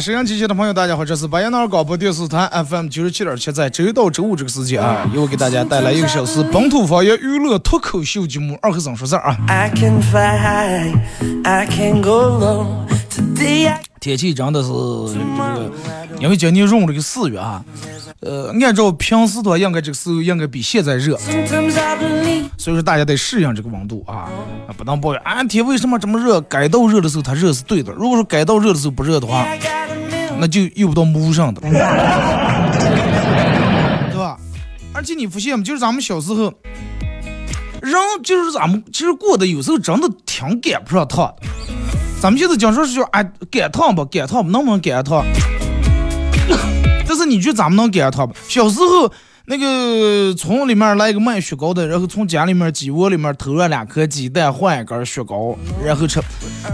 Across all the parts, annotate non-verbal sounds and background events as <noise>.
沈阳机器的朋友，大家好，这是白彦淖尔广播电视台 FM 九十七点七，在周一到周五这个时间啊，又给大家带来一个小时本土方言娱乐脱口秀节目《二和尚说事儿》啊。天气真的是，因为今年闰了个四月啊，呃，按照平时的话，应该这个时候应该比现在热，所以说大家得适应这个温度啊，不能抱怨啊天为什么这么热？该到热的时候它热是对的，如果说该到热的时候不热的话，那就又不到木上的，<laughs> 对吧？而且你发现吗？就是咱们小时候，人就是咱们其实过得有时候真的挺赶不上趟的。咱们现在讲说是叫，哎，赶趟吧，赶趟，能不能赶趟？<laughs> 但是你觉得咱们能赶趟吧？小时候那个村里面来一个卖雪糕的，然后从家里面鸡窝里面偷了两颗鸡蛋换一根雪糕，然后吃。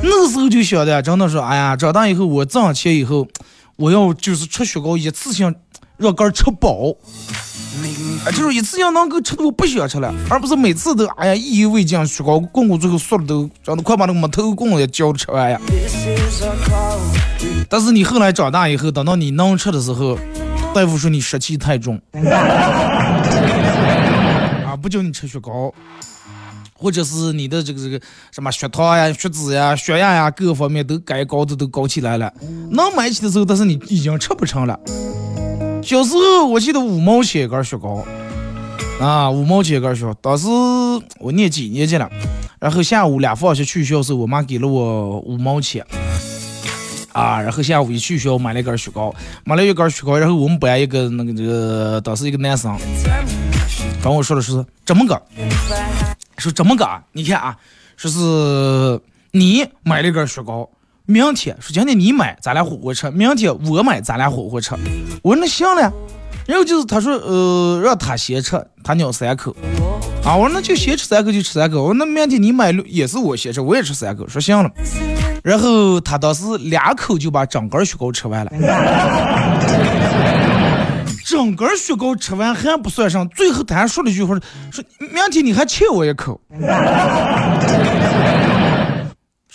那个时候就晓得，真的是，哎呀，长大以后我挣钱以后，我要就是吃雪糕，一次性让根吃饱。啊，就是一次性能够吃的我不想吃了，而不是每次都哎呀意犹未尽，雪糕棍棍最后缩的都长得快把那个木头棍也嚼吃完呀。但是你后来长大以后，等到你能吃的时候，大夫说你湿气太重，啊，不叫你吃雪糕，或者是你的这个这个什么血糖呀、血脂呀、血压呀各方面都该高的都高起来了，能买起的时候，但是你已经吃不成了。小时候我记得五毛钱一根雪糕，啊，五毛钱一根雪糕，当时我念几年级了，然后下午俩放学去学校时候，我妈给了我五毛钱。啊，然后下午一去学校买了一根雪糕，买了一根雪糕，然后我们班一个那个这个当时一个男生跟我说的是这么个，说这么个，你看啊，说是你买了一根雪糕，明天说今天你买咱俩火锅吃，明天我买咱俩火锅吃，我说那行了，然后就是他说呃让他先吃，他咬三口，啊我说那就先吃三口就吃三口，我说那明天你买也是我先吃，我也吃三口，说行了。然后他当时两口就把整根雪糕吃完了，<laughs> 整根雪糕吃完还不算上，最后他还说了一句话，说明天你还欠我一口，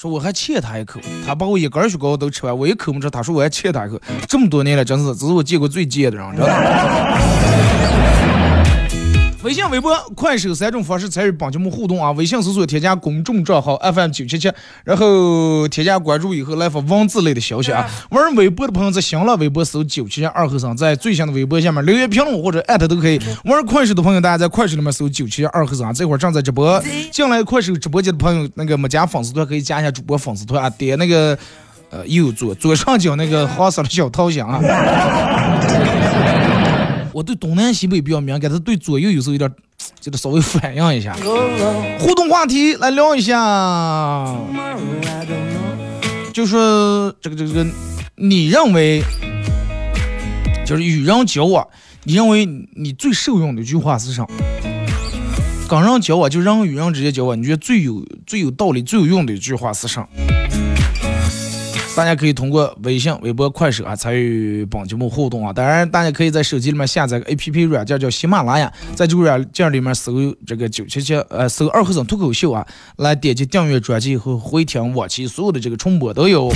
说我还欠他一口，他把我一根雪糕都吃完，我一口没吃，他说我还欠他一口，这么多年了，真是这是我见过最贱的人，真的。微信、微博、快手三种方式参与帮节目互动啊！微信搜索添加公众账号 FM 九七七，然后添加关注以后来发文字类的消息啊。玩微博的朋友在新浪微博搜九七七二和尚，在最新的微博下面留言评论或者艾特都可以。玩快手的朋友，大家在快手里面搜九七七二和尚，这会儿正在直播。进来快手直播间的朋友，那个没加粉丝团可以加一下主播粉丝团啊，点那个呃右左左上角那个黄色的小桃心啊。<laughs> 我对东南西北比较敏感，但是对左右有时候有点，<tsk> 就是稍微反应一下。互动话题来聊一下.就说这个这个这个，你认为就是与人交往，你认为你最受用的一句话是啥？刚人交往，就人与人之间交往，你觉得最有最有道理、最有用的一句话是啥？大家可以通过微信、微博、快手啊参与本节目互动啊。当然，大家可以在手机里面下载个 APP 软件叫喜马拉雅，在这个软件里面搜这个九七七呃搜二和尚脱口秀啊，来点击订阅专辑和回听往期所有的这个重播都有。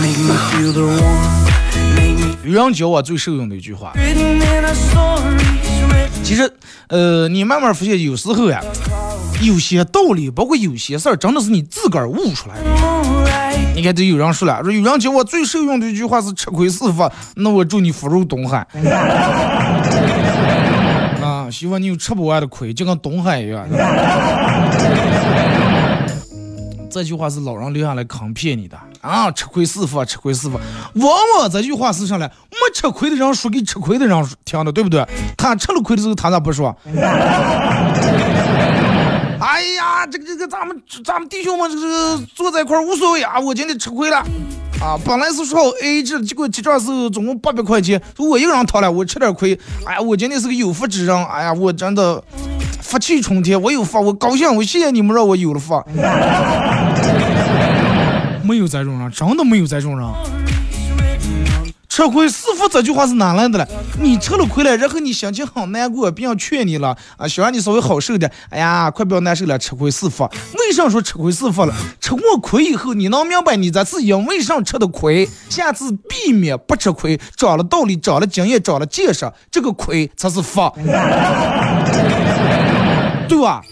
Make me feel the warmth. Make me 与人教我最受用的一句话，其实，呃，你慢慢发现，有时候呀，有些道理，包括有些事儿，真的是你自个儿悟出来的。你看，这有人说了，说有人讲我最受用的一句话是“吃亏是福”，那我祝你福如东海。<laughs> 啊，希望你有吃不完的亏，就跟东海一样。<laughs> 这句话是老人留下来坑骗你的啊！吃亏是福，吃亏是福。往往这句话是上来，没吃亏的人说给吃亏的人听的，对不对？他吃了亏的时候，他咋不说？哎呀，这个这个，咱们咱们弟兄们这个坐在一块无所谓啊！我今天吃亏了啊！本来是说好 A 制，结果结账时候总共八百块钱，我一个人掏了，我吃点亏。哎呀，我今天是个有福之人，哎呀，我真的。福气冲天，我有福，我高兴，我谢谢你们让我有了福。<laughs> 没有这种人，真的没有这种人。吃亏是福这句话是哪来的了？你吃了亏了，然后你心情很难过，别人劝你了啊，想让你稍微好受点。哎呀，快不要难受了，吃亏是福。为啥说吃亏是福了？吃过亏以后，你能明白你这次因为啥吃的亏，下次避免不吃亏，长了道理，长了经验，长了见识，这个亏才是福。<laughs> 对吧？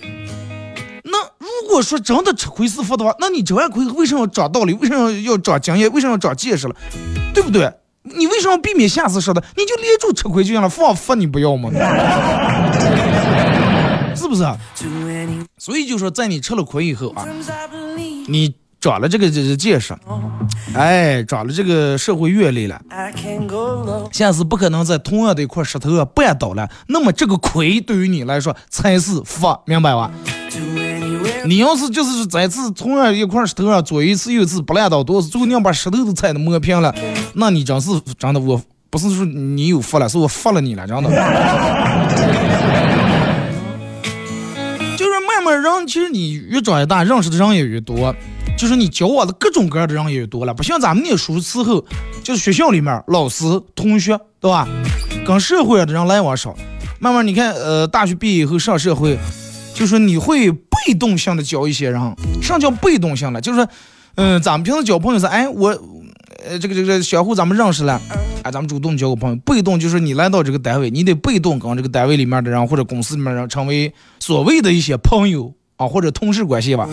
那如果说真的吃亏是福的话，那你吃完亏为什么要长道理？为什么要长经验？为什么要长见识了？对不对？你为什么避免下次说的？你就连住吃亏就行了，放佛你不要吗？<laughs> 是不是？所以就说在你吃了亏以后啊，你。长了这个这个见识，哎，长了这个社会阅历了，下次不可能在同样的一块石头啊绊倒了。那么这个亏对于你来说才是福，明白吧？你要是就是在次同样一块石头上左一次右一次不烂倒，多最后你要把石头都踩的磨平了，那你真是真的，我不是说你有福了，是我服了你了，真的。<laughs> 就是慢慢人，其实你越长越大，认识的人也越多。就是你交往的各种各样的人也多了，不像咱们念书时候，就是学校里面老师、同学，对吧？跟社会上的人来往少。慢慢你看，呃，大学毕业以后上社会，就是你会被动性的交一些人。啥叫被动性了？就是，嗯，咱们平时交朋友是，哎，我，呃，这个这个相互咱们认识了，哎，咱们主动交个朋友。被动就是你来到这个单位，你得被动跟这个单位里面的人或者公司里面人成为所谓的一些朋友啊，或者同事关系吧。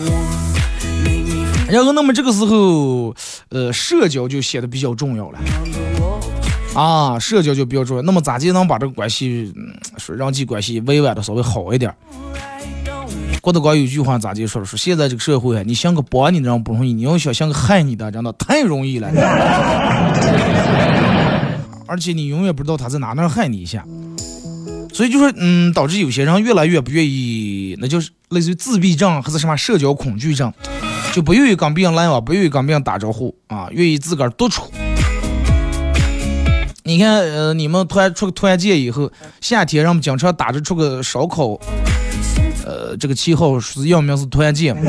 然后，那么这个时候，呃，社交就显得比较重要了，啊，社交就比较重要。那么咋就能把这个关系，说人际关系委婉的稍微好一点？郭德纲有句话咋就说了？说现在这个社会啊，你像个帮你的人不容易，你要想像个害你的，真的太容易了。<laughs> 而且你永远不知道他在哪能害你一下。所以就说，嗯，导致有些人越来越不愿意，那就是类似于自闭症还是什么社交恐惧症。就不愿意跟别人来往，不愿意跟别人打招呼啊，愿意自个儿独处。你看，呃，你们团出个团建以后，夏天人们经常打着出个烧烤，呃，这个旗号是要名是团建。<laughs>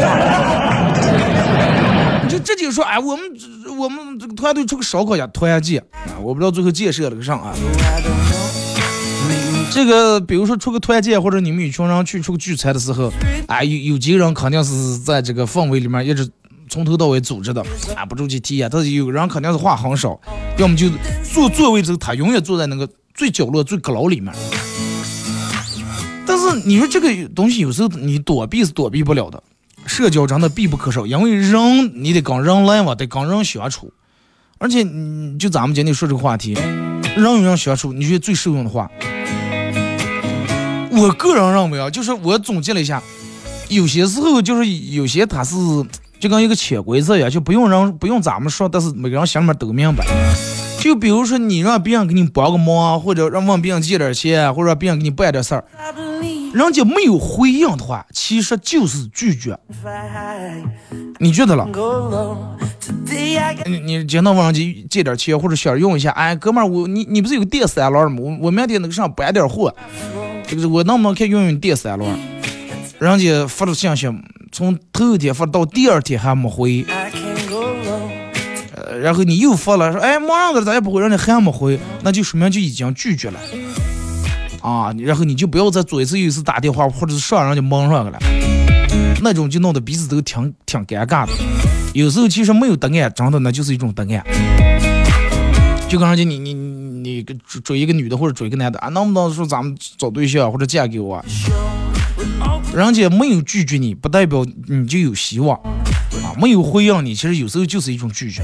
你就直接说，哎，我们这我们这个团队出个烧烤呀，团建啊，我不知道最后建设了个啥啊。这个，比如说出个团建，或者你们一群人去出个聚餐的时候，啊，有有几个人肯定是在这个氛围里面一直从头到尾组织的，啊，不出去体验。但是有人肯定是话很少，要么就坐座位这个，他永远坐在那个最角落、最阁楼里面。你说这个东西有时候你躲避是躲避不了的，社交真的必不可少，因为人你得跟人来往，得跟人相处。而且你，就咱们今天说这个话题，人与人相处，你觉得最受用的话？我个人认为啊，就是我总结了一下，有些时候就是有些他是就跟一个潜规则一样，就不用人不用咱们说，但是每个人心里面都明白。就比如说你让别人给你帮个忙，或者让问别人借点钱，或者让别人给你办点事儿，人家没有回应的话，其实就是拒绝。你觉得了？你你经常问人家借点钱，或者想用一下，哎，哥们儿，我你你不是有个电三轮吗？我我明天那个上搬点货。这个我能不能可以用用电三轮？人家发的信息，从头一天发到第二天还没回，呃，然后你又发了，说哎忙上的咋也不回，人家还没回，那就说明就已经拒绝了啊。然后你就不要再左一次右一次打电话，或者是上人家蒙上去了，那种就弄得彼此都挺挺尴尬的。有时候其实没有答案，真的那就是一种答案。就跟人家你你。你追追一个女的或者追一个男的啊，能不能说咱们找对象或者嫁给我？人家没有拒绝你，不代表你就有希望啊。没有回应你，其实有时候就是一种拒绝。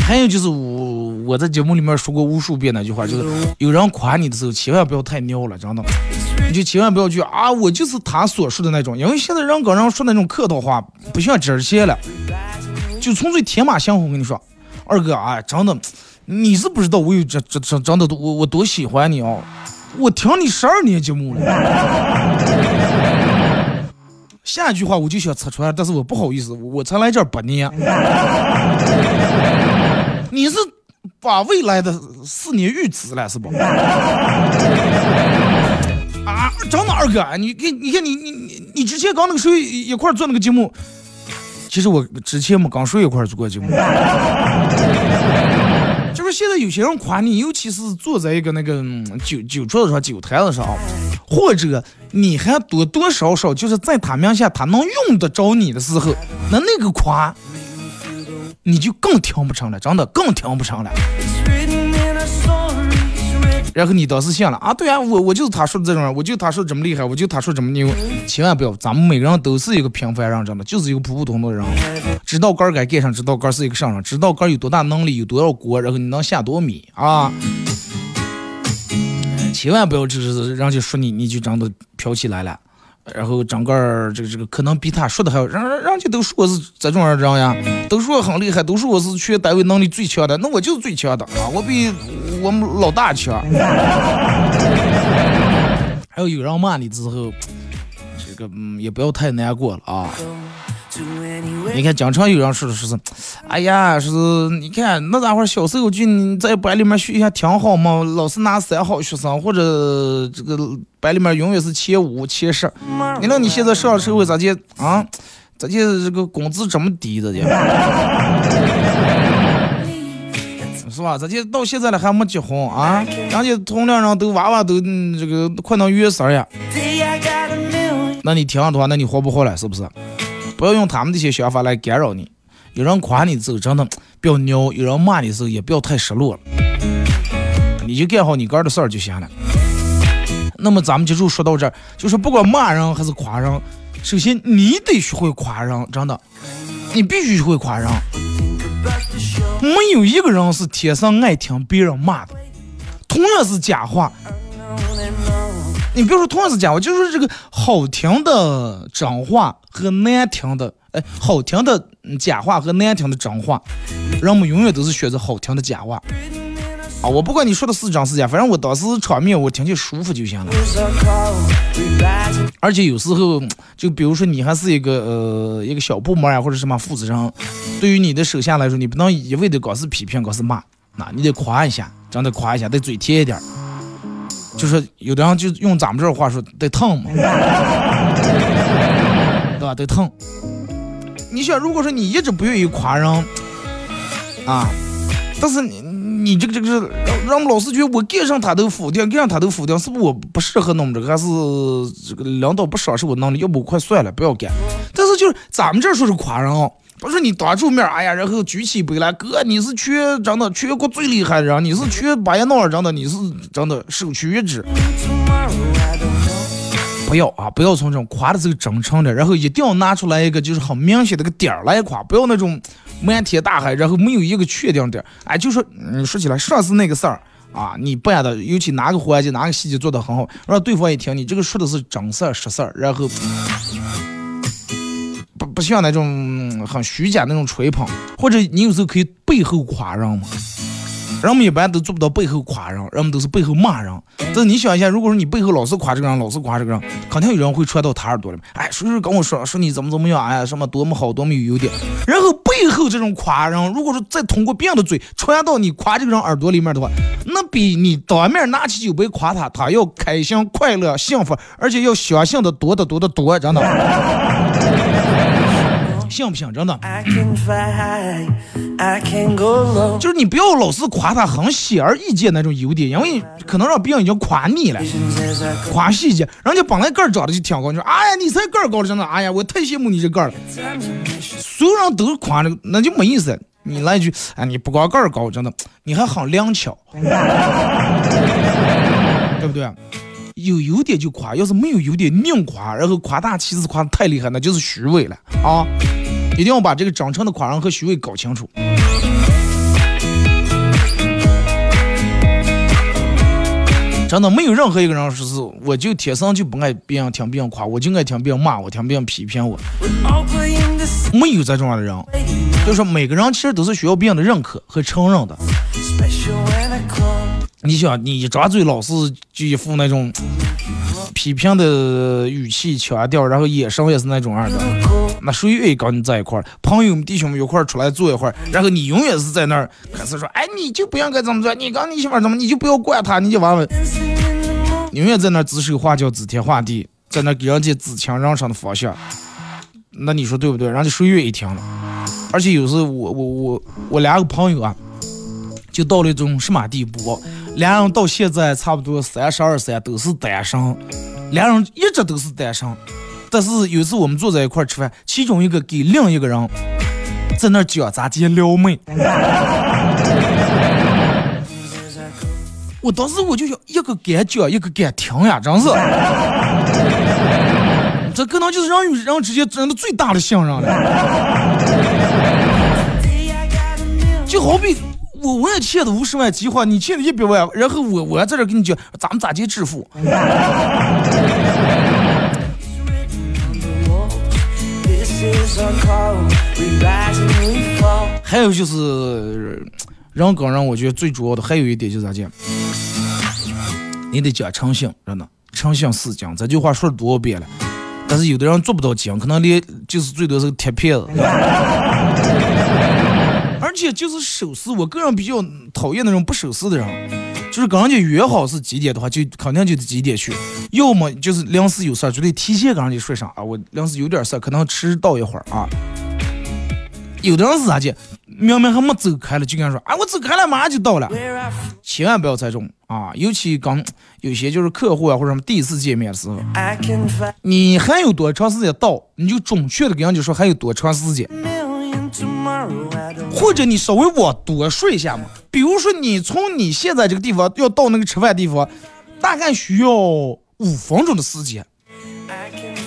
还有就是我我在节目里面说过无数遍那句话，就是有人夸你的时候，千万不要太尿了，真的，你就千万不要去啊，我就是他所说的那种，因为现在人跟人说那种客套话，不像之前了，就纯粹天马行空。我跟你说，二哥啊，真的，你是不知道我有这这这真的我我多喜欢你哦，我听你十二年节目了。下一句话我就想拆穿，但是我不好意思，我才来这儿八年。你是把未来的四年预支了是不？<laughs> 啊，真的二哥，你看你看你你你你之前刚那个谁一块儿做那个节目，其实我之前没刚谁一块儿做过节目。就是现在有些人夸你，尤其是坐在一个那个嗯酒酒桌子上、酒台子上，或者你还多多少少就是在他面下，他能用得着你的时候，那那个夸，你就更听不成了，真的更听不成了。然后你当时信了啊，对啊，我我就是他说的这种人，我就他说这么厉害，我就他说这么牛，千万不要，咱们每个人都是一个平凡人，真的就是一个普普通通的人，知道杆儿该干上，知道杆儿是一个上上，知道杆儿有多大能力，有多少锅，然后你能下多少米啊，千万不要就是人家说你，你就真的飘起来了。然后整个这个这个可能比他说的还要，人人人家都说我是这种人呀，都说我很厉害，都说我是全单位能力最强的，那我就是最强的啊，我比我们老大强。<laughs> 还有有人骂你之后，这个嗯也不要太难过了啊。你看，经常有人说的说是，哎呀，说是你看那家伙小时候就你在班里面学习挺好嘛，老是拿三好学生，或者这个班里面永远是前五、前十。你那你现在上了社会咋的啊？咋的这个工资这么低的？<laughs> 是吧？咋的到现在了还没结婚啊？人家同龄人都娃娃都嗯这个快能月生呀。那你听的话，那你活不活了？是不是？不要用他们这些想法来干扰你。有人夸你的时候，真的不要尿；有人骂你的时候，也不要太失落了。你就干好你干的事儿就行了。那么咱们就说到这儿，就是不管骂人还是夸人，首先你得学会夸人，真的，你必须学会夸人。没有一个人是天生爱听别人骂的，同样是假话，你别说同样是假话，就是这个好听的真话和难听的，哎，好听的假话和难听的真话，人们永远都是选择好听的假话。啊，我不管你说的是真是假，反正我当时场面我听起舒服就行了。而且有时候，就比如说你还是一个呃一个小部门啊，或者什么负责人，对于你的手下来说，你不能一味的光是批评，光是骂，那你得夸一下，真的夸一下，得嘴甜一点。就是有的人就用咱们这话说，得疼嘛，<laughs> 对吧？得疼。你想，如果说你一直不愿意夸人，啊，但是你你这个这个是让让老师觉得我干上他都否定，干上他都否定，是不是我不适合弄这个，还是这个领导不赏识我能力？要不快算了，不要干。但是就是咱们这说是夸人哦，不是你当住面儿，哎呀，然后举起杯来，哥你是全真的全国最厉害的人，你是全巴彦淖尔真的，你是真的首屈一指。不要啊，不要从这种夸的这个真诚的，然后一定要拿出来一个就是很明显的个点儿来夸，不要那种漫天大海，然后没有一个确定点儿。哎，就说嗯，说起来上次那个事儿啊，你办的，尤其哪个环节哪个细节做得很好，让对方一听你这个说的是真事儿实事儿，然后不不像那种很虚假那种吹捧，或者你有时候可以背后夸人嘛。人们一般都做不到背后夸人，人们都是背后骂人。但是你想一下，如果说你背后老是夸这个人，老是夸这个人，肯定有人会传到他耳朵里面。哎，谁谁跟我说说你怎么怎么样，哎呀什么多么好，多么有优点。然后背后这种夸人，如果说再通过别人的嘴传到你夸这个人耳朵里面的话，那比你当面拿起酒杯夸他，他要开心、快乐、幸福，而且要相信的多得多得多，真的。信不信？真的。就是你不要老是夸他很显而易见那种优点，因为可能让别人已经夸腻了.夸细节，人家本来个儿长得就挺高，你说哎呀你才个儿高的真的，哎呀我太羡慕你这个儿了所有人都夸这个，那就没意思。你来一句，哎，你不光个儿高，真的，你还很灵巧，<laughs> 对不对？有优点就夸，要是没有优点硬夸，然后夸大其词夸的太厉害，那就是虚伪了啊！一定要把这个真诚的夸人和虚伪搞清楚。真的没有任何一个人说是，我就天生就不爱别人听别人夸，我就爱听别人骂我，听别人批评我。没有这种样的人，就是每个人其实都是需要别人的认可和承认的。你想，你一张嘴老是就一副那种批评的语气腔调，然后眼神也是那种样的，那谁愿意跟你在一块儿？朋友们、弟兄们一块儿出来坐一会儿，然后你永远是在那儿开始说，哎，你就不应该这么做，你跟你媳妇怎么，你就不要管他，你就玩玩，永远在那儿指手画脚、指天画地，在那给人家指清人上的方向。那你说对不对？人家谁愿意听了？而且有时候我我我我两个朋友啊，就到了一种什么地步？两人到现在差不多三十二三都是单身，两人一直都是单身。但是有一次我们坐在一块吃饭，其中一个给另一个人在那讲咋地撩妹，我当时我就想，一个敢讲，一个敢听呀，真是。这可能就是人与人之间真的最大的信任了，就好比。我我也欠的五十万计划，你欠的一百万，然后我我在这跟你讲，咱们咋地致富？还有就是人跟人，我觉得最主要的还有一点就是咋讲？你得讲诚信，真的，诚信是金，这句话说了多少遍了？但是有的人做不到金，可能连就是最多是个铁片子。而且就是守时，我个人比较讨厌那种不守时的人。就是跟人家约好是几点的话，就肯定就得几点去。要么就是临时有事儿，就得提前跟人家说声啊，我临时有点事儿，可能迟到一会儿啊。有的人是啥的，明明还没走开了，就跟人说啊，我走开了，马上就到了。千万不要这种啊，尤其刚有些就是客户啊或者什么第一次见面的时候，你还有多长时间到，你就准确的跟人家说还有多长时间。或者你稍微往多说一下嘛，比如说你从你现在这个地方要到那个吃饭地方，大概需要五分钟的时间，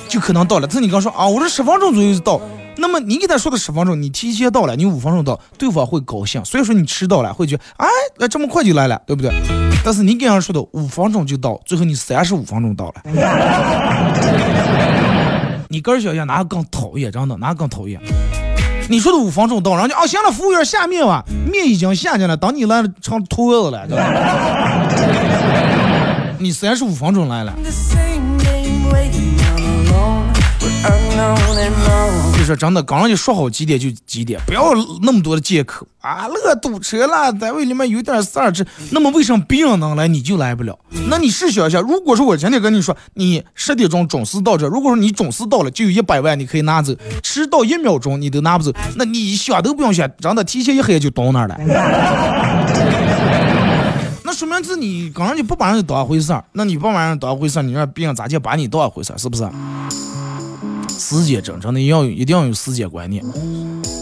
就可能到了。他你刚说啊，我说十分钟左右就到，那么你给他说的十分钟，你提前到了，你五分钟到，对方会高兴。所以说你迟到了，会觉得哎，那这么快就来了，对不对？但是你给人说的五分钟就到，最后你三十五分钟到了，<laughs> 你个人想想哪个更讨厌？真的哪个更讨厌？你说的五分钟到，人家哦行了，服务员下面吧，面已经下去了，等你来成坨子了，对吧？<laughs> 你三十五分钟来了。就说真的，刚刚就说好几点就几点，不要那么多的借口啊！那堵车了，单位里面有点事儿，这那么为什么别人能来你就来不了？那你试想一下，如果说我今天跟你说你十点钟准时到这，如果说你准时到了，就有一百万你可以拿走，迟到一秒钟你都拿不走，那你想都不用想，真的提前一黑就到那儿了。<laughs> 那说明是你刚刚就不把人当回事儿，那你不把人当回事儿，你让别人咋就把你当回事儿？是不是？时间真正的要一定要有时间观念。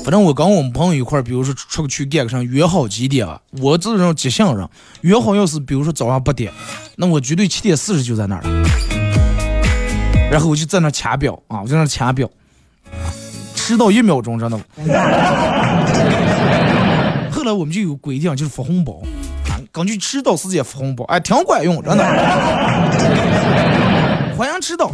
反正我跟我们朋友一块儿，比如说出去干个啥，约好几点啊？我这种急性人，约好要是比如说早上八点，那我绝对七点四十就在那儿了。然后我就在那掐表啊，我在那掐表，迟到一秒钟，真的。后来我们就有规定，就是发红包，根据迟到时间发红包，哎，挺管用，真的。欢迎迟到。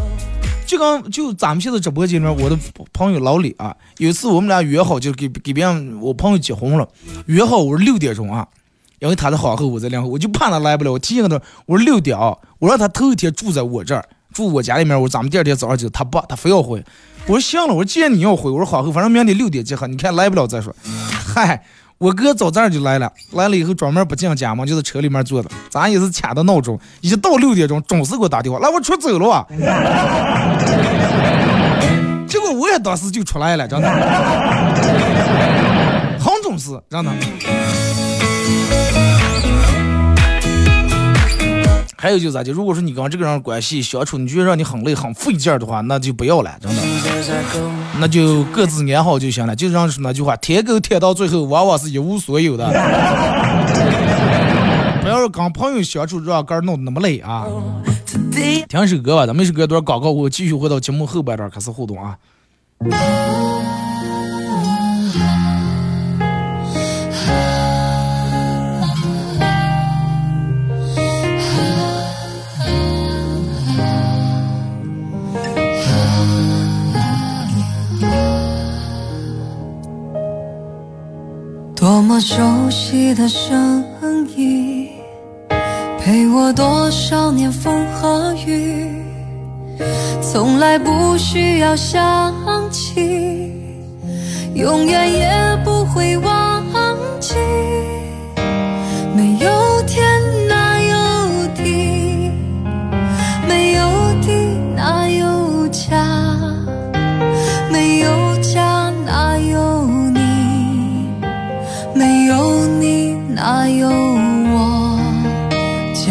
就刚就咱们现在直播间里面，我的朋友老李啊，有一次我们俩约好，就给给别人我朋友结婚了，约好我说六点钟啊，因为他在皇后，我在两后，我就怕他来不了，我提醒他，我说六点啊，我让他头一天住在我这儿，住我家里面，我咱们第二天早上就他不，他非要回，我说行了，我说既然你要回，我说皇后，反正明天六点集合，你看来不了再说，嗨。我哥早早就来了，来了以后专门不进家门，就在车里面坐着。咱也是掐的闹钟，一到六点钟准时给我打电话，来我出走了啊！<laughs> 结果我也当时就出来了，真的，很准时，真的。还有就是咋就，如果说你跟这个人关系相处，你觉得让你很累、很费劲的话，那就不要了，真的，那就各自安好就行了。就让说那句话，舔狗舔到最后，往往是一无所有的。<laughs> 不要跟朋友相处让个儿弄得那么累啊！听首歌吧，咱们首歌段广告，我继续回到节目后半段开始互动啊。多么熟悉的声音，陪我多少年风和雨，从来不需要想起，永远也不会忘记。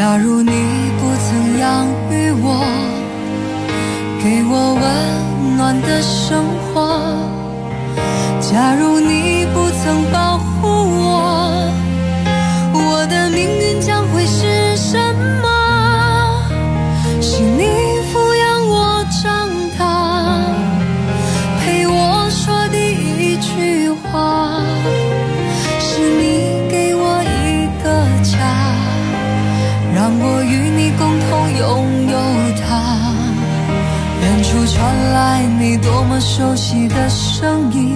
假如你不曾养育我，给我温暖的生活，假如你不曾保护熟悉的声音，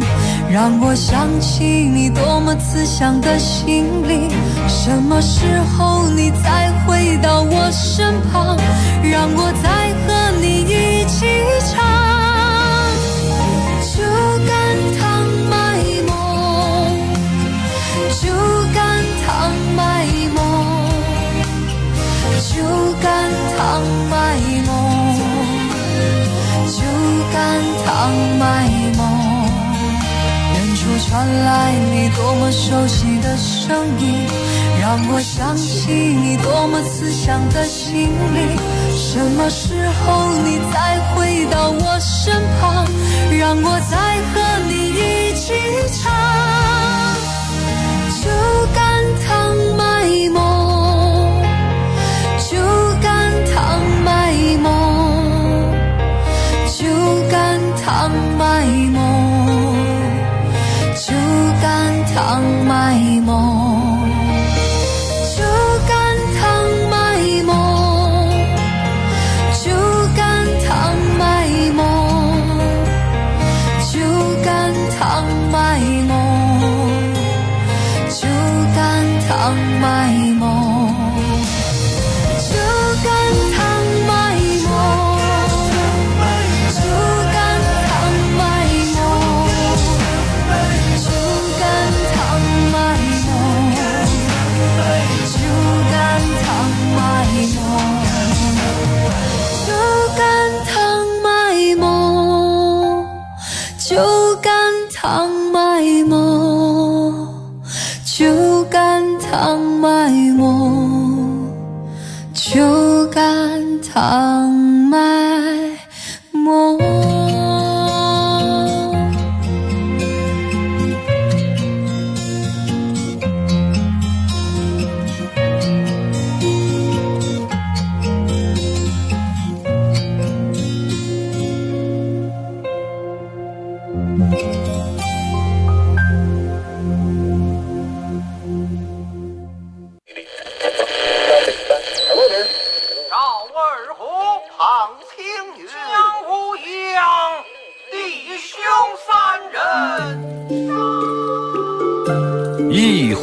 让我想起你多么慈祥的心灵。什么时候你再回到我身旁，让我再和你一起唱？就干糖卖梦，就干糖卖梦，就干传来你多么熟悉的声音，让我想起你多么慈祥的心灵。什么时候你再回到我身旁，让我再和你一起唱？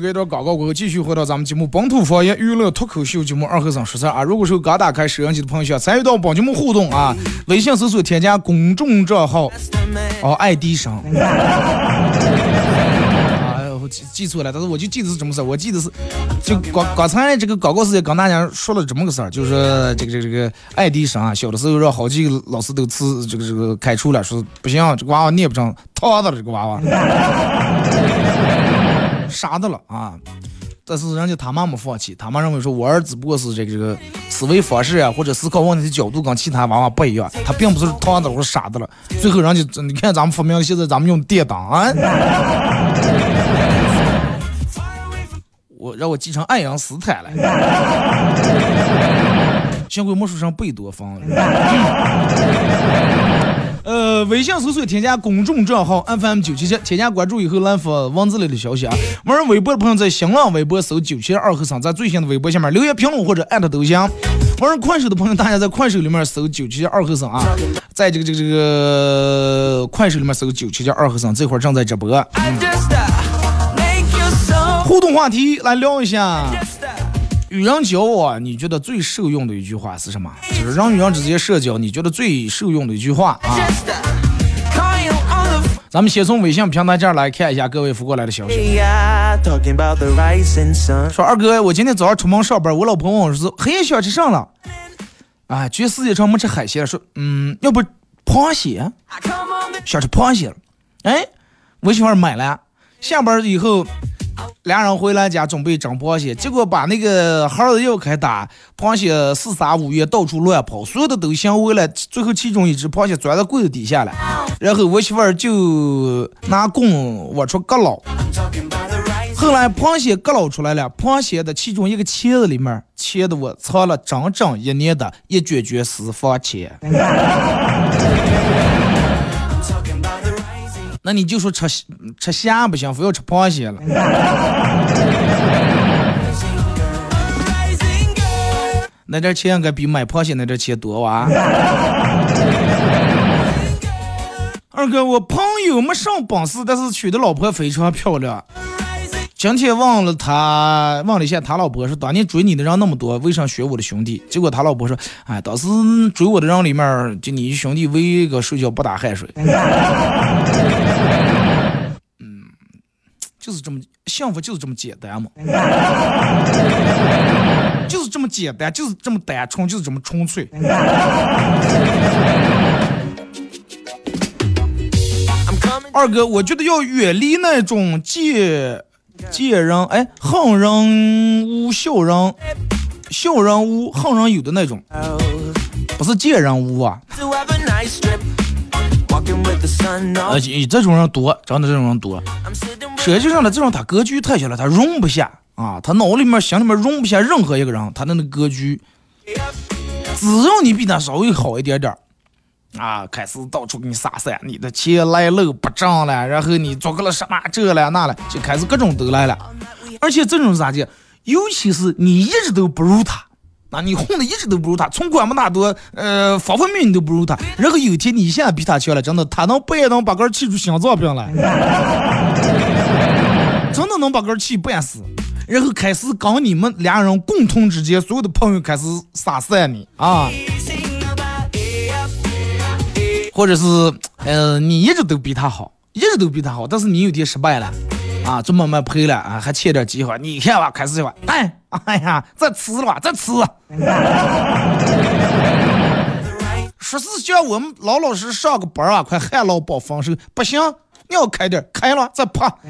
好了，啊，一首歌一段广告过后，继续回到咱们节目《本土方言娱乐脱口秀》节目二和尚说事儿啊。如果说刚打开摄像机的朋友，想参与到本节目互动啊，<laughs> 微信搜索添加公众账号哦，爱迪生。<laughs> 啊，我记记错了，但是我就记得是这么事儿，我记得是就刚刚才这个广告时间跟大家说了这么个事儿，就是这个这个这个爱迪生啊，小的时候让好几个老师都辞这个这个开除了，说不行，这个娃娃念不上，烫的了这个娃娃。傻的了啊！但是人家他妈没放弃，他妈认为说我儿子不过是这个这个思维方式啊，或者思考问题的角度跟其他娃娃不一样，他并不是躺的或者傻的了。最后人家你看咱们发明的现在咱们用电档啊，我让我继承爱因斯坦了，幸亏没说成贝多芬。呃，微信搜索添加公众账号 FM 九七七，添加关注以后来发文字类的消息啊。玩微博的朋友在新浪微博搜九七二和尚，在最新的微博下面留言评论或者艾特都行。玩快手的朋友，大家在快手里面搜九七二和尚啊，在这个这个这个快手里面搜九七二和尚，这会儿正在直播。Uh. 互动话题来聊一下，与人交往，你觉得最受用的一句话是什么？就是人与人之间社交，你觉得最受用的一句话啊？咱们先从微信平台这儿来看一下各位发过来的消息。说二哥，我今天早上出门上班，我老婆问我说：“黑夜想吃啥了？”啊，去四季城没吃海鲜，说嗯，要不螃蟹，想吃螃蟹了。哎，我媳妇儿买了，下班以后，俩人回来家准备蒸螃蟹，结果把那个盒子又开打，螃蟹四撒五跃到处乱跑，所有的都行为了，最后其中一只螃蟹钻到柜子底下了，然后我媳妇儿就拿棍往出割捞。后来螃蟹割捞出来了，螃蟹的其中一个钳子里面，钳的我藏了整整一年的一卷卷私房钱。那你就说吃吃虾不行，非要吃螃蟹了。那点钱应该比买螃蟹那点钱多哇。二哥，我朋友没上本事，但是娶的老婆非常漂亮。今天问了他，问了一下他老婆说，当年追你的人那么多，为啥选我的兄弟？结果他老婆说，哎，当时追我的人里面，就你兄弟唯一一个睡觉不打鼾睡。<laughs> 嗯，就是这么幸福，就是这么简单嘛。就是这么简单，就是这么单纯，就是这么纯粹。<laughs> 二哥，我觉得要远离那种借借人，哎，恨人无小人，小人无恨人有的那种，不是贱人无啊.呃，这种人多，真的这种人多。实际上呢，这种他格局太小了，他容不下啊，他脑里面、心里面容不下任何一个人，他的那个格局，只要你比他稍微好一点点儿。啊，开始到处给你撒散，你的钱来路不正了，然后你做个了什么这了那了，就开始各种都来了。而且这种是啥的，尤其是你一直都不如他，啊，你混的一直都不如他，存款没他多，呃，方方面面你都不如他。然后有一天你现在比他强了，真的，他能半夜能把个气出心脏病来，<laughs> 真的能把个气半死。然后开始跟你们俩人共同之间所有的朋友开始撒散你啊，或者是呃，你一直都比他好，一直都比他好，但是你有点失败了。啊，这慢慢赔了啊，还欠点机会。你看吧，开始吧，哎，哎呀，再吃了吧，再吃。<laughs> 说是叫我们老老实实上个班啊，快旱涝保丰收，不行，你要开点，开了再爬。<laughs>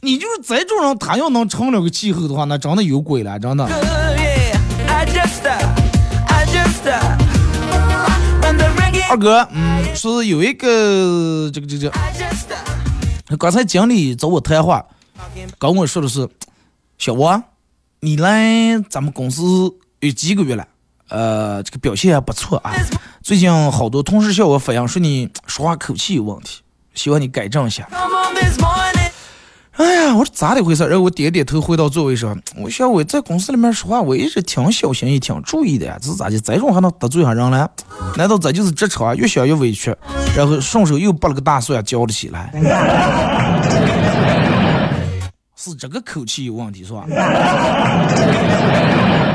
你就是这种人，他要能成了个气候的话，那真的有鬼了，真的。二哥，嗯，说有一个这个这个。刚才经理找我谈话，跟我说的是，小王，你来咱们公司有几个月了？呃，这个表现还不错啊。最近好多同事向我反映说你说话口气有问题，希望你改正一下。哎呀，我说咋的回事？然后我点点头，回到座位上。我想我在公司里面说话，我一直挺小心，也挺注意的呀。这是咋的？这种还能得罪上人了？难道这就是职场？越想越委屈，然后顺手又拔了个大蒜嚼了起来。<laughs> 是这个口气有问题是吧？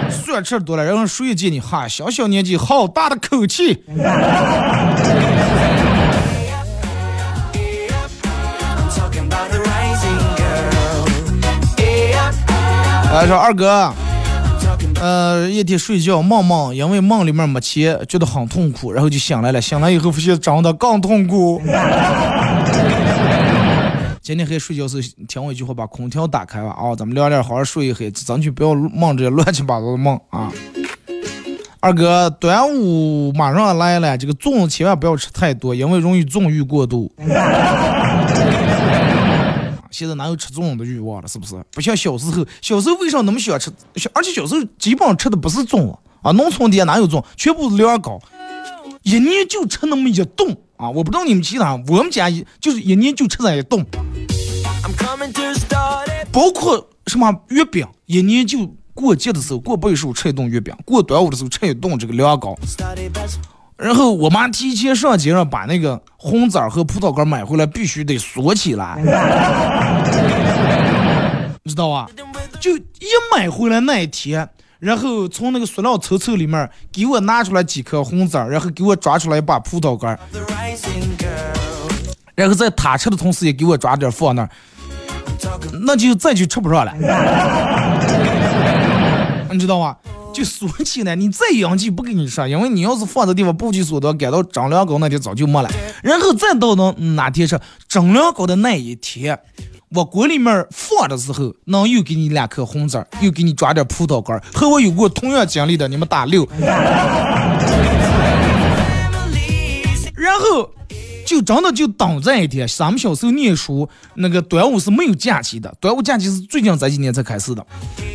蒜吃多了，然后谁见你哈？小小年纪好大的口气！来说二哥，呃，一天睡觉梦梦，因为梦里面没钱，觉得很痛苦，然后就醒来了。醒来以后发现长得更痛苦。<laughs> 今天黑睡觉时听我一句话，把空调打开吧。啊，咱们聊点好好睡一会，争取不要梦这些乱七八糟的梦啊。二哥，端午马上来了，这个粽子千万不要吃太多，因为容易纵欲过度。现在哪有吃粽子的欲望了？是不是？不像小时候，小时候为啥那么喜欢吃？而且小时候基本上吃的不是粽子啊，农村的哪有粽，全部是凉糕，一年就吃那么一顿啊！我不知道你们其他，我们家就是一年就吃那一顿，包括什么月饼，一年就过节的时候过倍数吃一顿月饼，过端午的时候吃一顿这个凉糕。然后我妈提前上街上把那个红枣和葡萄干买回来，必须得锁起来，<laughs> 你知道吧？就一买回来那一天，然后从那个塑料抽抽里面给我拿出来几颗红枣，然后给我抓出来一把葡萄干，然后在他吃的同时也给我抓点放那儿，那就再就吃不上了，<laughs> 你知道吗？就锁起来，你再洋气不跟你说，因为你要是放的地方不去锁的，赶到蒸凉高那天早就没了。然后再到那哪天是蒸凉高的那一天，我锅里面放的时候，能又给你两颗红枣，又给你抓点葡萄干。和我有过同样经历的，你们打六。<laughs> 然后。就真的就等这一天，咱们小时候念书，那个端午是没有假期的，端午假期是最近这几年才开始的。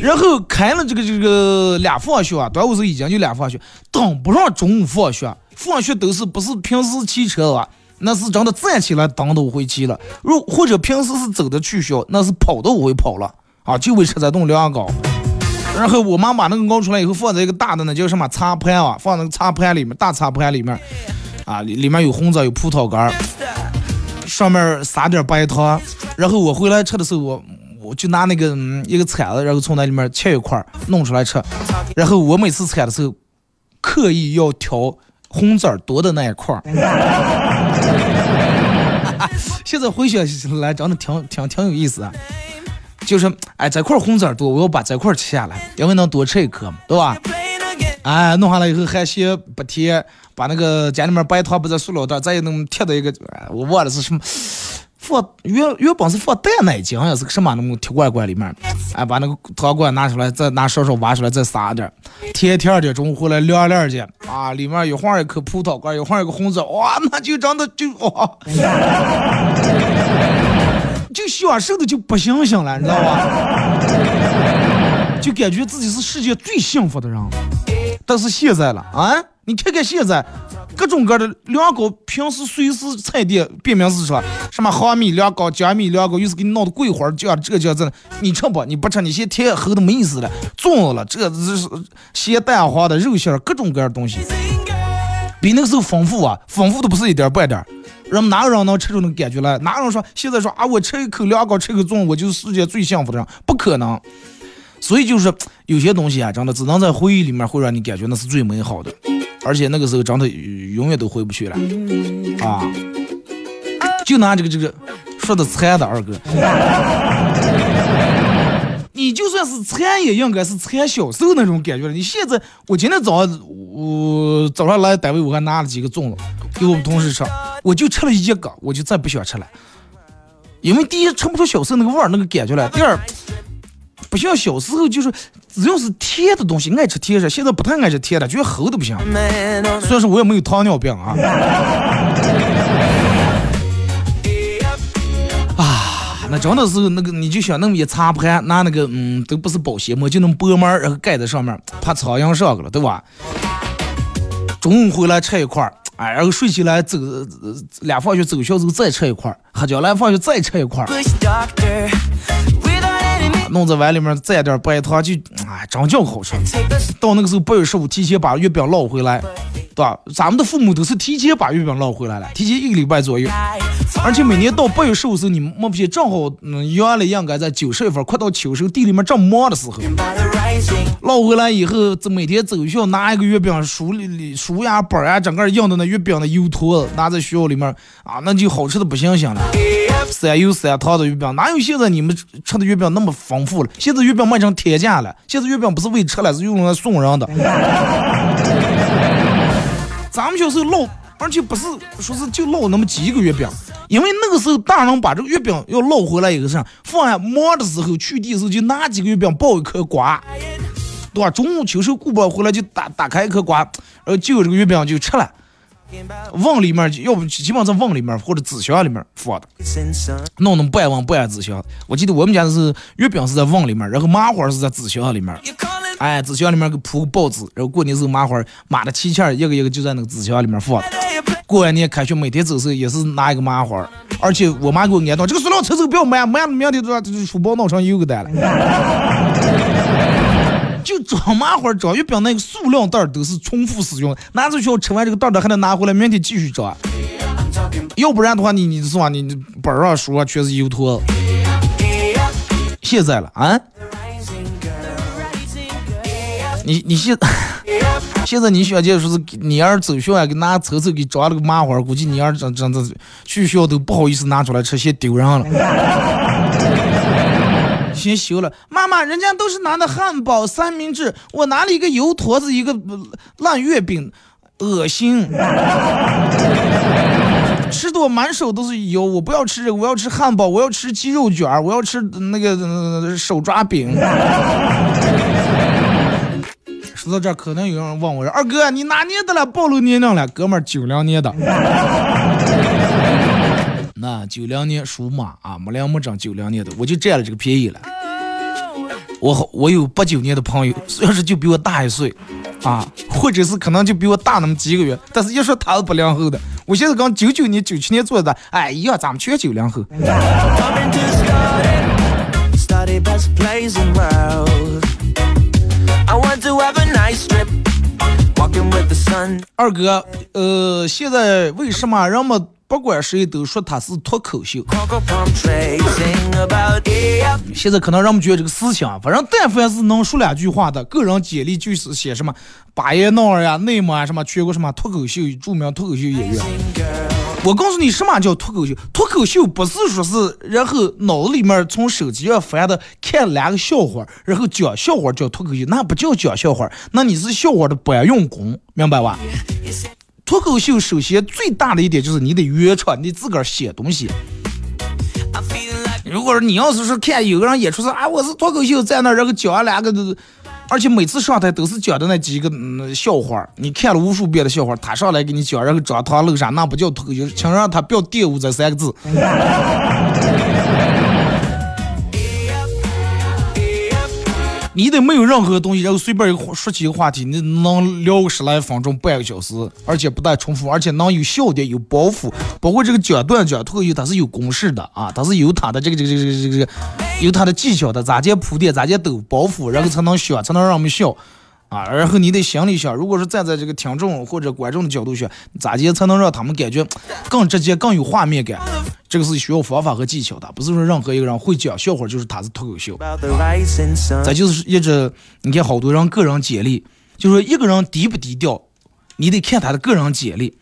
然后开了这个这个俩放学啊，端午时已经就俩放学，等不上中午放学，放学都是不是平时骑车啊，那是真的站起来等都回去了。如或者平时是走的去学，那是跑都会跑了啊，就为吃这顿凉糕。然后我妈把那个熬出来以后，放在一个大的那叫什么茶盘啊，放那个茶盘里面，大茶盘里面。啊，里面有红枣，有葡萄干儿上面撒点白糖，然后我回来吃的时候，我我就拿那个一个铲子，然后从那里面切一块弄出来吃，然后我每次铲的时候，刻意要挑红枣多的那一块 <laughs> 现在回想起来，真的挺挺挺有意思啊，就是哎这块红枣多，我要把这块切下来，因为能多吃一颗嘛，对吧？哎，弄下来以后还嫌不甜。把那个家里面白糖不在塑料袋，再有那么贴的一个，我忘了是什么，放原原本是放蛋奶精，好像是个什么那么铁罐罐里面，哎，把那个糖罐拿出来，再拿勺勺挖出来，再撒点，甜甜的，中午回来凉凉去，啊，里面一会儿一颗葡萄干，一会儿一个红枣，哇，那就长得就哇，<laughs> 就享受的就不行行了，你知道吧？就感觉自己是世界最幸福的人，但是现在了啊。你看看现在各种各样的凉糕，平时随时菜店别名是说，什么哈密凉糕、江米凉糕，又是给你弄的桂花酱，这个酱这，你吃不？你不吃，你先甜齁的没意思了，重了，这这是咸蛋黄的肉馅，各种各样的东西，比那个时候丰富啊，丰富的不是一点半点。人哪个人能吃出那个感觉来？哪个人说现在说啊，我吃一口凉糕，吃一口粽，我就是世界最幸福的人？不可能。所以就是有些东西啊，真的只能在回忆里面会让你感觉那是最美好的，而且那个时候真的永远都回不去了啊！就拿这个这个说的惨的二哥，你就算是惨也应该是惨小时候那种感觉了。你现在，我今天早我早上来单位，我还拿了几个粽子给我们同事吃，我就吃了一个，我就再不想吃了，因为第一吃不出小时候那个味儿那个感觉来，第二。不像小时候，就是只要是甜的东西，爱吃甜食。现在不太爱吃甜的，觉得齁的不行。虽然说我也没有糖尿病啊。啊，那真的是那个，你就想那么一擦盘，拿那个嗯，都不是保鲜膜，就那么薄膜，然后盖在上面，怕苍蝇上去了，对吧？中午回来吃一块儿，哎，然后睡起来走，俩放学走校之后再吃一块儿，喝酒来放学再吃一块儿。弄在碗里面蘸点白糖，就哎，真叫好吃。到那个时候八月十五，提前把月饼捞回来，对吧？咱们的父母都是提前把月饼捞回来了，提前一个礼拜左右。而且每年到八月十五时候，你们不现正好，嗯，原来应该在九十月份，快到秋收，地里面正忙的时候，捞回来以后，这每天走学校拿一个月饼，书里里书呀本呀，整个印的那月饼的油坨拿在学校里面啊，那就好吃的不行行了。三油三糖的月饼，哪有现在你们吃的月饼那么丰富了？现在月饼卖成天价了。现在月饼不是为吃了，是用来送人的。咱们小时候烙，而且不是说是就烙那么几个月饼，因为那个时候大人把这个月饼要烙回来以后，上放下忙的时候去地的时候就拿几个月饼抱一颗瓜，对吧？中午秋收过不回来就打打开一颗瓜，然后就这个月饼就吃了。瓮里面，要不基本上瓮里面或者纸箱里面放的，弄那么半瓮半纸箱。我记得我们家是月饼是在瓮里面，然后麻花是在纸箱里面。哎，纸箱里面给铺个报纸，然后过年时候麻花码的提前，一个一个就在那个纸箱里面放。过完年开学每天走时候也是拿一个麻花，而且我妈给我安到这个塑料车子不要买，买了明天就就书包弄成油个蛋了。就装麻花装月饼那个塑料袋都是重复使用，拿出去吃完这个袋袋还得拿回来，明天继续装。要不然的话，你你是吧？你本上书啊全是油坨。现在了啊？你你现现在你想见说是你儿走学给拿抽抽给装了个麻花，估计你儿真真的去学校都不好意思拿出来吃，嫌丢人了。先修了，妈妈，人家都是拿的汉堡、三明治，我拿了一个油坨子，一个烂月饼，恶心，<laughs> 吃的我满手都是油，我不要吃这个，我要吃汉堡，我要吃鸡肉卷，我要吃那个手抓饼。说到这，可能有人问我说：“二哥，你哪捏的了？暴露年龄了，哥们儿九零年的。”那九零年属马啊，没两没整九零年的，我就占了这个便宜了。我好，我有八九年的朋友，虽然是就比我大一岁，啊，或者是可能就比我大那么几个月，但是一说他是八零后的，我现在刚九九年、九七年做的，哎呀，咱们全九零后。二哥，呃，现在为什么人们？不管谁都说他是脱口秀。现在可能让我们觉得这个思想，反正但凡是能说两句话的，个人简历就是写什么巴彦淖尔呀、内蒙啊什么全国什么脱口秀著名脱口秀演员。我告诉你，什么叫脱口秀？脱口秀不是说是然后脑子里面从手机上翻的看两个笑话，然后讲笑话叫脱口秀，那不叫讲笑话，那你是笑话的搬运工，明白吧？脱口秀首先最大的一点就是你得原创，你自个儿写东西。如果你要是说看有个人演出是啊，我是脱口秀在那，然后讲两个，而且每次上台都是讲的那几个笑话，你看了无数遍的笑话，他上来给你讲，然后张汤露啥，那不叫脱口秀，请让他不要玷污这三个字。你得没有任何东西，然后随便一说起一个话题，你能聊个十来分钟、半个小时，而且不带重复，而且能有笑点、有包袱。包括这个讲段讲脱口，它是有公式的啊，它是有它的这个这个这个这个有它的技巧的，咋接铺垫，咋接抖包袱，然后才能笑，才能让我们笑。啊，然后你得想一想，如果是站在这个听众或者观众的角度想，咋接才能让他们感觉 <tsk> 更直接、更有画面感？这个是需要方法和技巧的，不是说任何一个人会讲笑话就是他是脱口秀。咱就是一直，你看好多人个人简历，就说一个人低不低调，你得看他的个人简历。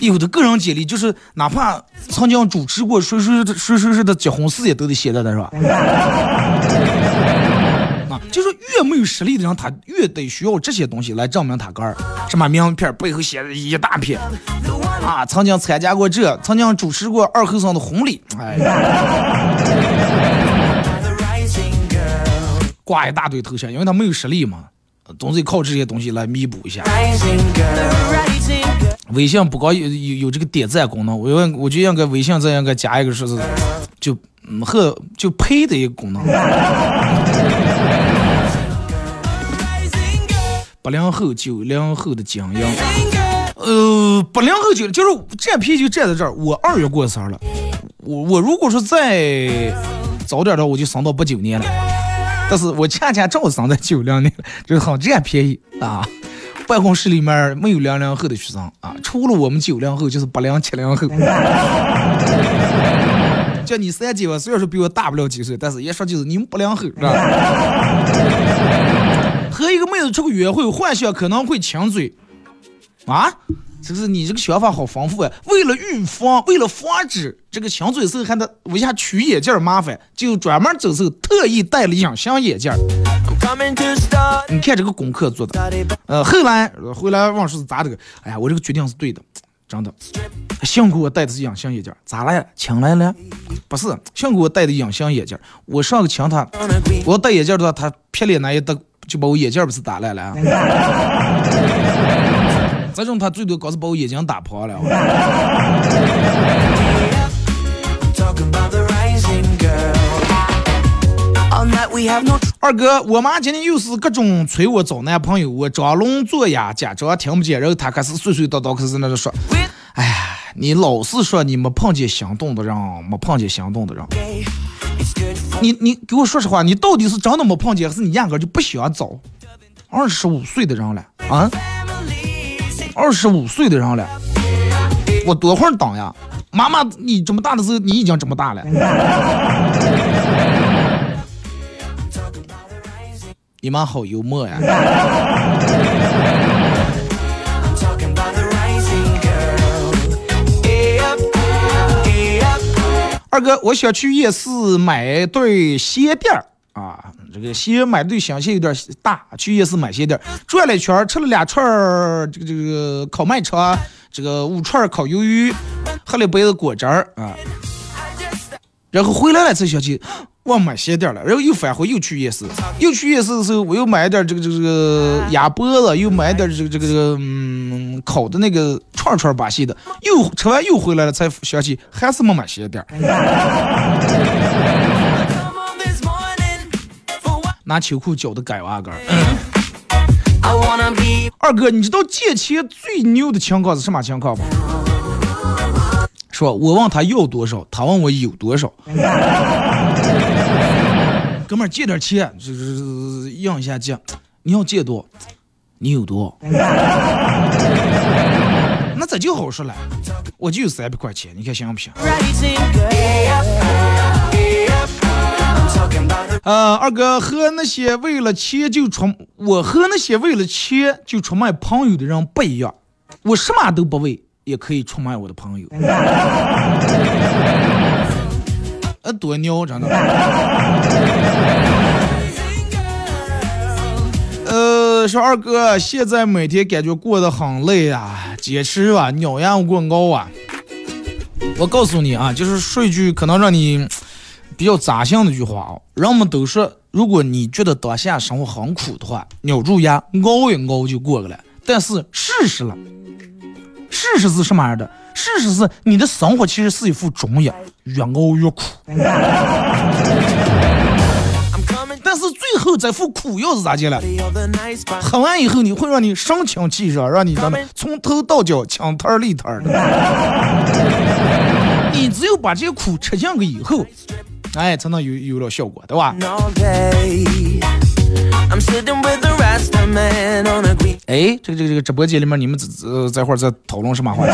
有的个人简历就是哪怕曾经主持过谁谁谁谁谁的结婚事业都得写在那，是吧？<laughs> 就是越没有实力的人，他越得需要这些东西来证明他个儿。什么名片背后写的一大片啊，曾经参加过这，曾经主持过二后生的婚礼，哎，挂一大堆头像，因为他没有实力嘛，总得靠这些东西来弥补一下。微信不光有有有这个点赞功能，我我我就应该微信这应该加一个说是就嗯和就配的一个功能。八零后、九零后的精英，呃，八零后九就是占便宜就占在这儿。我二月过生日了，我我如果说再早点的，我就升到八九年了。但是我恰恰正好升在九零年了，就是很占便宜啊。办公室里面没有零零后的学生啊，除了我们九零后，就是八零七零后。<laughs> 叫你三姐吧，虽然说比我大不了几岁，但是一说就是你们八零后，是吧？和一个妹子出去约会，幻想可能会亲嘴，啊，这是你这个想法好丰富啊！为了预防，为了防止这个亲嘴时候还得为啥取眼镜麻烦，就专门走时候特意戴了隐形眼镜。你看这个功课做的，呃，后来回来问是咋的？哎呀，我这个决定是对的，真的，幸亏我戴的是隐形眼镜。咋了？亲来了？不是，幸亏我戴的隐形眼镜。我上个亲他，我要戴眼镜的话，他撇脸那一得。就把我眼镜不是打烂了，<laughs> 这种他最多搞是把我眼睛打破了。<laughs> 二哥，我妈今天又是各种催我找男朋友，我装聋作哑，假装听不见，然后她开始碎碎叨叨，开始在那说：“哎呀，你老是说你没碰见心动的人，没碰见心动的人。”你你给我说实话，你到底是真的没碰见，还是你压根就不想找？二十五岁的人了啊，二十五岁的人了，我多会儿等呀？妈妈，你这么大的时候，你已经这么大了。<laughs> 你妈好幽默呀！哥，我想去夜市买对鞋垫儿。啊，这个鞋买对香鞋有点大，去夜市买鞋垫儿，转了一圈，吃了俩串儿这个这个烤麦肠，这个五串烤鱿鱼，喝了杯子果汁儿啊，然后回来了才想起忘买鞋垫了，然后又返回又去夜市，又去夜市的时候我又买点这个这个这个鸭脖子，又买点这个这个这个嗯烤的那个。串串把戏的，又吃完又回来了，才想起还是没买鞋垫 <laughs> 拿秋裤脚的改袜杆。<laughs> 二哥，你知道借钱最牛的情况是什么情况吗？说，我问他要多少，他问我有多少。<laughs> 哥们儿借点钱，就是应一下借。你要借多，你有多？<laughs> 那这就好说了，我就有三百块钱，你看行不行？呃，二哥和那些为了钱就出，我和那些为了钱就出卖朋友的人不一样，我什么都不为，也可以出卖我的朋友。<laughs> 呃，多牛，真的。呃说二哥，现在每天感觉过得很累啊，坚持吧，鸟样过高啊。我告诉你啊，就是说一句可能让你比较扎心的一句话啊。人们都说，如果你觉得当下生活很苦的话，咬住牙熬一熬就过去了。但是事实了，事实是什么样的？事实是你的生活其实是一副中药，越熬越苦。但是最后这副苦药是咋接了？You're the nice part. 喝完以后你会让你神清气爽，让你咱们从头到脚清摊儿利摊儿的。<laughs> 你只有把这些苦吃进去以后，哎，才能有有了效果，对吧？I'm sitting with the rest of men on a green 哎，这个这个这个直播间里面，你们这这这会儿在讨论什么话题？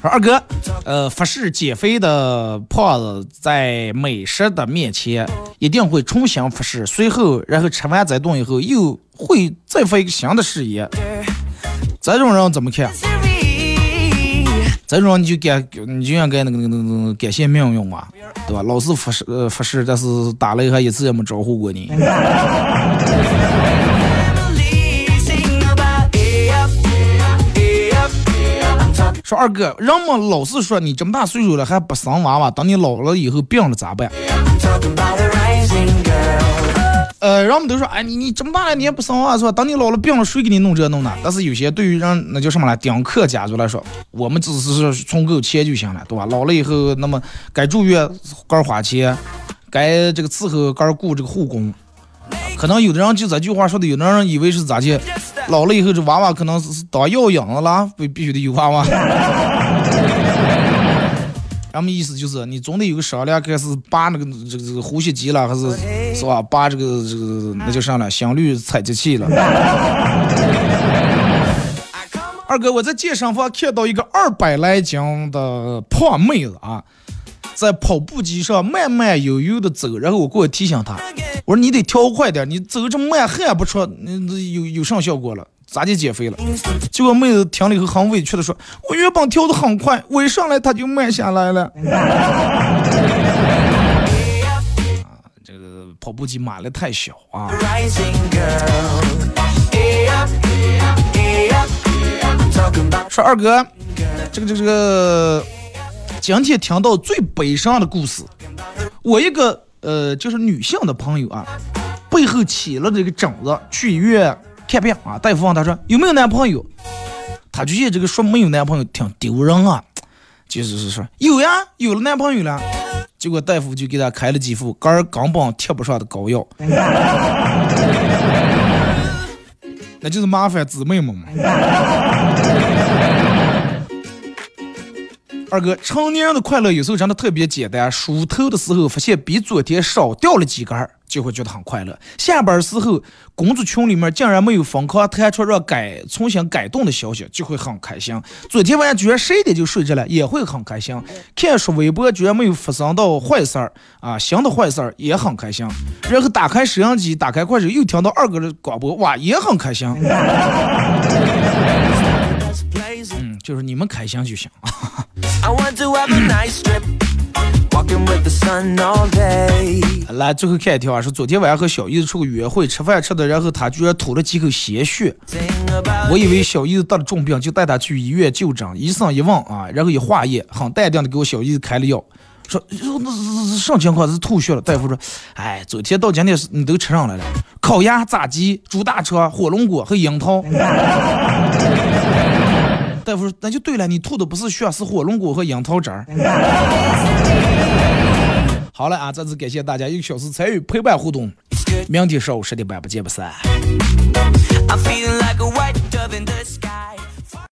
二哥，呃，服誓减肥的胖子在美食的面前一定会重新服誓，随后然后吃完这顿以后又会再发一个新的誓言，这种人怎么看？这种你就感你就应该那个那个那个感谢命运嘛，对吧？老是发誓呃发誓，但是打了一下一次也没招呼过你。<laughs> 说二哥，人们老是说你这么大岁数了还不生娃娃，等你老了以后病了咋办？呃，人们都说，哎，你你这么大了你也不生娃是吧？等你老了病了，谁给你弄这弄那？但是有些对于人那叫什么来，丁克家族来说，我们只是存够钱就行了，对吧？老了以后，那么该住院该花钱，该这个伺候该雇这个护工。可能有的人就这句话说的，有的人以为是咋的，老了以后这娃娃可能是当药养了啦，必必须得有娃娃。咱们意思就是，你总得有个商量，开始拔那个这个这个呼吸机了，还是是吧？拔这个这个那叫啥了？心率采集器了。<laughs> 二哥，我在健身房看到一个二百来斤的胖妹子啊，在跑步机上慢慢悠悠的走，然后我过去提醒她，我说你得跳快点，你走这么慢汗不出，那有有啥效果了？咋就减肥了？结果妹子听了以后很委屈的说：“我原本跳的很快，我一上来她就慢下来了。<laughs> ”啊，这个跑步机买的太小啊。说二哥，这个这个这个，今天听到最悲伤的故事，我一个呃就是女性的朋友啊，背后起了这个疹子，去医院看病啊，大夫问他说有没有男朋友，他就觉得这个说没有男朋友挺丢人啊，就是是说有呀，有了男朋友了，结果大夫就给他开了几副根儿根本贴不上的膏药，那就是麻烦姊妹们嘛。二哥，成年人的快乐有时候真的特别简单。梳头的时候发现比昨天少掉了几根儿，就会觉得很快乐。下班时候，工作群里面竟然没有疯狂弹出让改重新改动的消息，就会很开心。昨天晚上居然十一点就睡着了，也会很开心。看书微博居然没有发生到坏事儿啊，新的坏事儿也很开心。然后打开摄像机，打开快手，又听到二哥的广播，哇，也很开心。<laughs> 嗯，就是你们开心就行。I want to have a nice trip. 来，最后看一条啊，说昨天晚上和小姨子出去约会，吃饭吃的，然后她居然吐了几口鲜血。我以为小姨子得了重病，就带她去医院就诊。医生一问啊，然后一化验，很淡定的给我小姨子开了药，说说那是是什么情况？是吐血了。大夫说，哎，昨天到今天是你都吃上来了，烤鸭、炸鸡、猪大肠、火龙果和樱桃。大夫说，那就对了，你吐的不是血，是火龙果和樱桃汁儿。<laughs> 好了啊，再次感谢大家一个小时参与陪伴互动，明天上午十点半不见不散。I feel like a white dove in the sky.